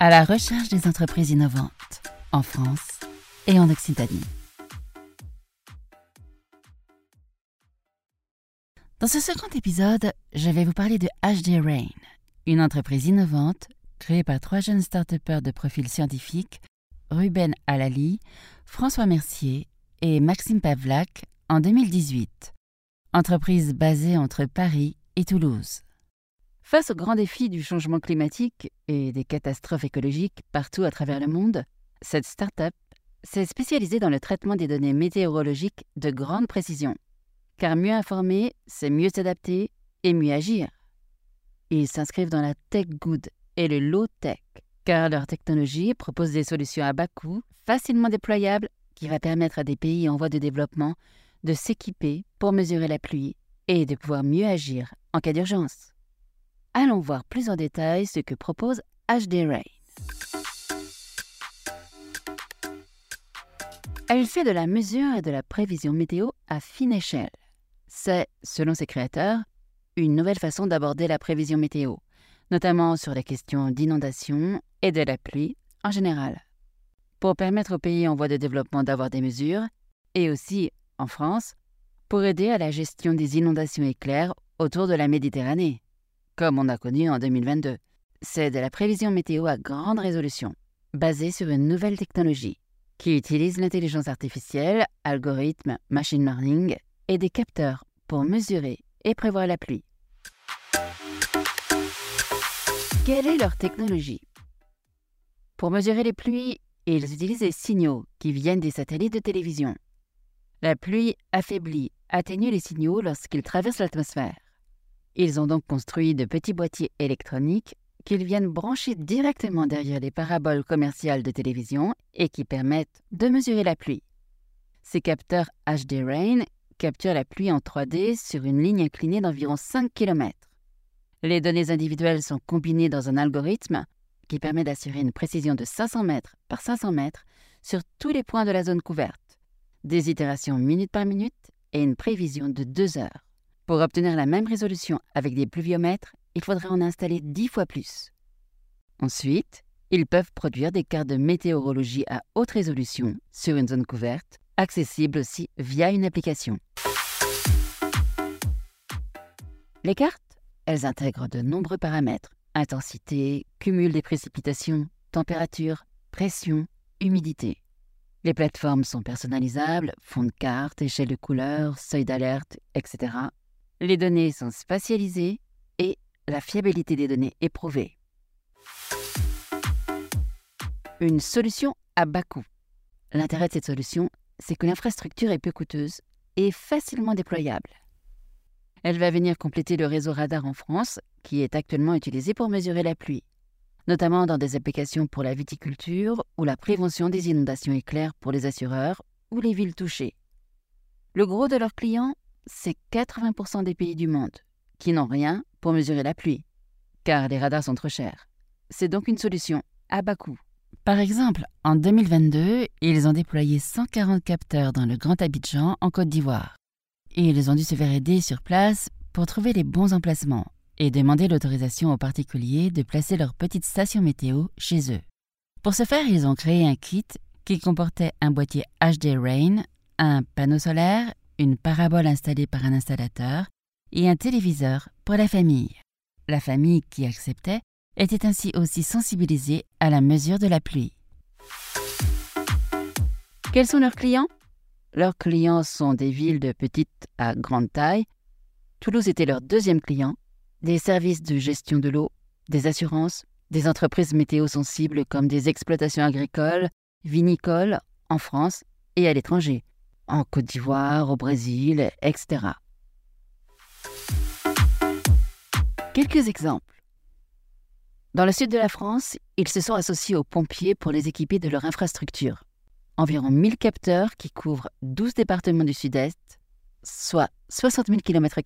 à la recherche des entreprises innovantes en France et en Occitanie. Dans ce second épisode, je vais vous parler de HD Rain, une entreprise innovante créée par trois jeunes start de profil scientifique, Ruben Alali, François Mercier et Maxime Pavlak, en 2018. Entreprise basée entre Paris et Toulouse. Face aux grands défis du changement climatique et des catastrophes écologiques partout à travers le monde, cette start-up s'est spécialisée dans le traitement des données météorologiques de grande précision. Car mieux informer, c'est mieux s'adapter et mieux agir. Ils s'inscrivent dans la tech good et le low tech, car leur technologie propose des solutions à bas coût, facilement déployables, qui va permettre à des pays en voie de développement de s'équiper pour mesurer la pluie et de pouvoir mieux agir en cas d'urgence. Allons voir plus en détail ce que propose HD Rain. Elle fait de la mesure et de la prévision météo à fine échelle. C'est, selon ses créateurs, une nouvelle façon d'aborder la prévision météo, notamment sur les questions d'inondation et de la pluie en général. Pour permettre aux pays en voie de développement d'avoir des mesures, et aussi, en France, pour aider à la gestion des inondations éclairs autour de la Méditerranée comme on a connu en 2022. C'est de la prévision météo à grande résolution, basée sur une nouvelle technologie qui utilise l'intelligence artificielle, algorithmes, machine learning et des capteurs pour mesurer et prévoir la pluie. Quelle est leur technologie? Pour mesurer les pluies, ils utilisent des signaux qui viennent des satellites de télévision. La pluie affaiblit, atténue les signaux lorsqu'ils traversent l'atmosphère. Ils ont donc construit de petits boîtiers électroniques qu'ils viennent brancher directement derrière les paraboles commerciales de télévision et qui permettent de mesurer la pluie. Ces capteurs HD Rain capturent la pluie en 3D sur une ligne inclinée d'environ 5 km. Les données individuelles sont combinées dans un algorithme qui permet d'assurer une précision de 500 mètres par 500 mètres sur tous les points de la zone couverte, des itérations minute par minute et une prévision de 2 heures. Pour obtenir la même résolution avec des pluviomètres, il faudrait en installer 10 fois plus. Ensuite, ils peuvent produire des cartes de météorologie à haute résolution sur une zone couverte, accessible aussi via une application. Les cartes, elles intègrent de nombreux paramètres intensité, cumul des précipitations, température, pression, humidité. Les plateformes sont personnalisables, fond de carte, échelle de couleur, seuil d'alerte, etc les données sont spatialisées et la fiabilité des données est prouvée. Une solution à bas coût. L'intérêt de cette solution, c'est que l'infrastructure est peu coûteuse et facilement déployable. Elle va venir compléter le réseau radar en France, qui est actuellement utilisé pour mesurer la pluie, notamment dans des applications pour la viticulture ou la prévention des inondations éclairs pour les assureurs ou les villes touchées. Le gros de leurs clients c'est 80% des pays du monde qui n'ont rien pour mesurer la pluie, car les radars sont trop chers. C'est donc une solution à bas coût. Par exemple, en 2022, ils ont déployé 140 capteurs dans le Grand Abidjan en Côte d'Ivoire. Ils ont dû se faire aider sur place pour trouver les bons emplacements et demander l'autorisation aux particuliers de placer leur petite station météo chez eux. Pour ce faire, ils ont créé un kit qui comportait un boîtier HD Rain, un panneau solaire une parabole installée par un installateur et un téléviseur pour la famille. La famille qui acceptait était ainsi aussi sensibilisée à la mesure de la pluie. Quels sont leurs clients? Leurs clients sont des villes de petite à grande taille. Toulouse était leur deuxième client, des services de gestion de l'eau, des assurances, des entreprises météo sensibles comme des exploitations agricoles, vinicoles en France et à l'étranger, en Côte d'Ivoire, au Brésil, etc. Quelques exemples. Dans le sud de la France, ils se sont associés aux pompiers pour les équiper de leur infrastructure. Environ 1000 capteurs qui couvrent 12 départements du sud-est, soit 60 000 km,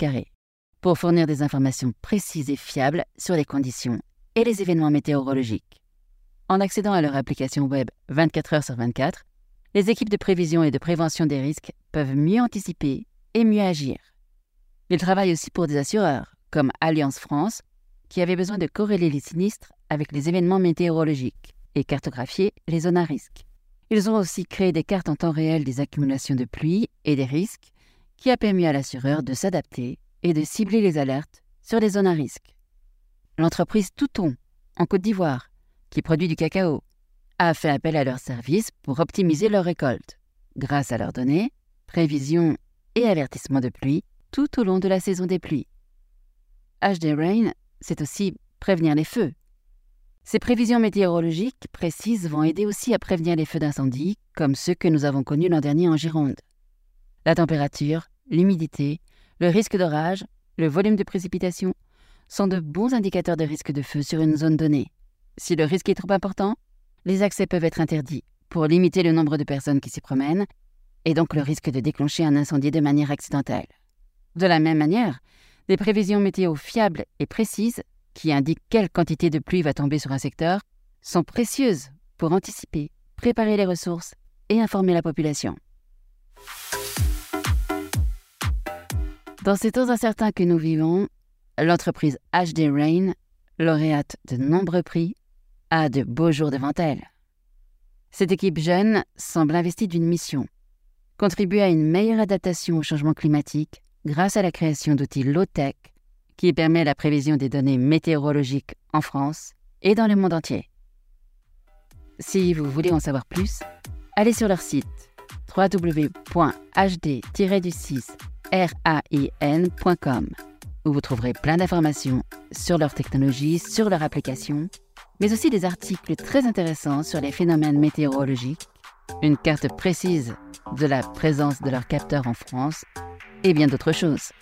pour fournir des informations précises et fiables sur les conditions et les événements météorologiques. En accédant à leur application web 24 heures sur 24, les équipes de prévision et de prévention des risques peuvent mieux anticiper et mieux agir. Ils travaillent aussi pour des assureurs comme Alliance France qui avaient besoin de corréler les sinistres avec les événements météorologiques et cartographier les zones à risque. Ils ont aussi créé des cartes en temps réel des accumulations de pluie et des risques, qui a permis à l'assureur de s'adapter et de cibler les alertes sur les zones à risque. L'entreprise Touton, en Côte d'Ivoire, qui produit du cacao, a fait appel à leurs services pour optimiser leur récolte, grâce à leurs données, prévisions et avertissements de pluie tout au long de la saison des pluies. HD Rain, c'est aussi prévenir les feux. Ces prévisions météorologiques précises vont aider aussi à prévenir les feux d'incendie, comme ceux que nous avons connus l'an dernier en Gironde. La température, l'humidité, le risque d'orage, le volume de précipitation sont de bons indicateurs de risque de feu sur une zone donnée. Si le risque est trop important, les accès peuvent être interdits pour limiter le nombre de personnes qui s'y promènent et donc le risque de déclencher un incendie de manière accidentelle. De la même manière, des prévisions météo fiables et précises qui indiquent quelle quantité de pluie va tomber sur un secteur sont précieuses pour anticiper, préparer les ressources et informer la population. Dans ces temps incertains que nous vivons, l'entreprise HD Rain, lauréate de nombreux prix, a de beaux jours devant elle. Cette équipe jeune semble investie d'une mission contribuer à une meilleure adaptation au changement climatique grâce à la création d'outils low-tech qui permet la prévision des données météorologiques en France et dans le monde entier. Si vous voulez en savoir plus, allez sur leur site www.hd-6rain.com où vous trouverez plein d'informations sur leur technologie, sur leur application, mais aussi des articles très intéressants sur les phénomènes météorologiques, une carte précise de la présence de leurs capteurs en France et bien d'autres choses.